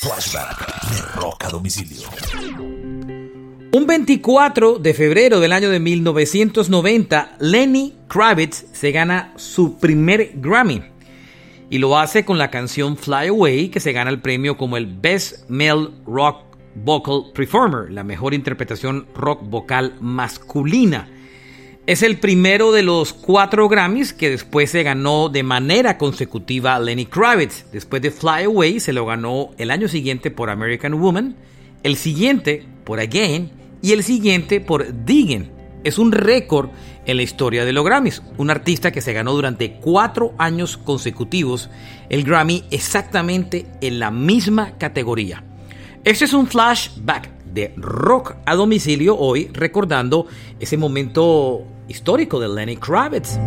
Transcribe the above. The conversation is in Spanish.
Flashback de Rock a domicilio. Un 24 de febrero del año de 1990, Lenny Kravitz se gana su primer Grammy. Y lo hace con la canción Fly Away, que se gana el premio como el Best Male Rock Vocal Performer, la mejor interpretación rock vocal masculina. Es el primero de los cuatro Grammys que después se ganó de manera consecutiva Lenny Kravitz. Después de Fly Away se lo ganó el año siguiente por American Woman, el siguiente por Again y el siguiente por Diggin. Es un récord en la historia de los Grammys. Un artista que se ganó durante cuatro años consecutivos el Grammy exactamente en la misma categoría. Este es un flashback de rock a domicilio hoy recordando ese momento histórico de Lenny Kravitz.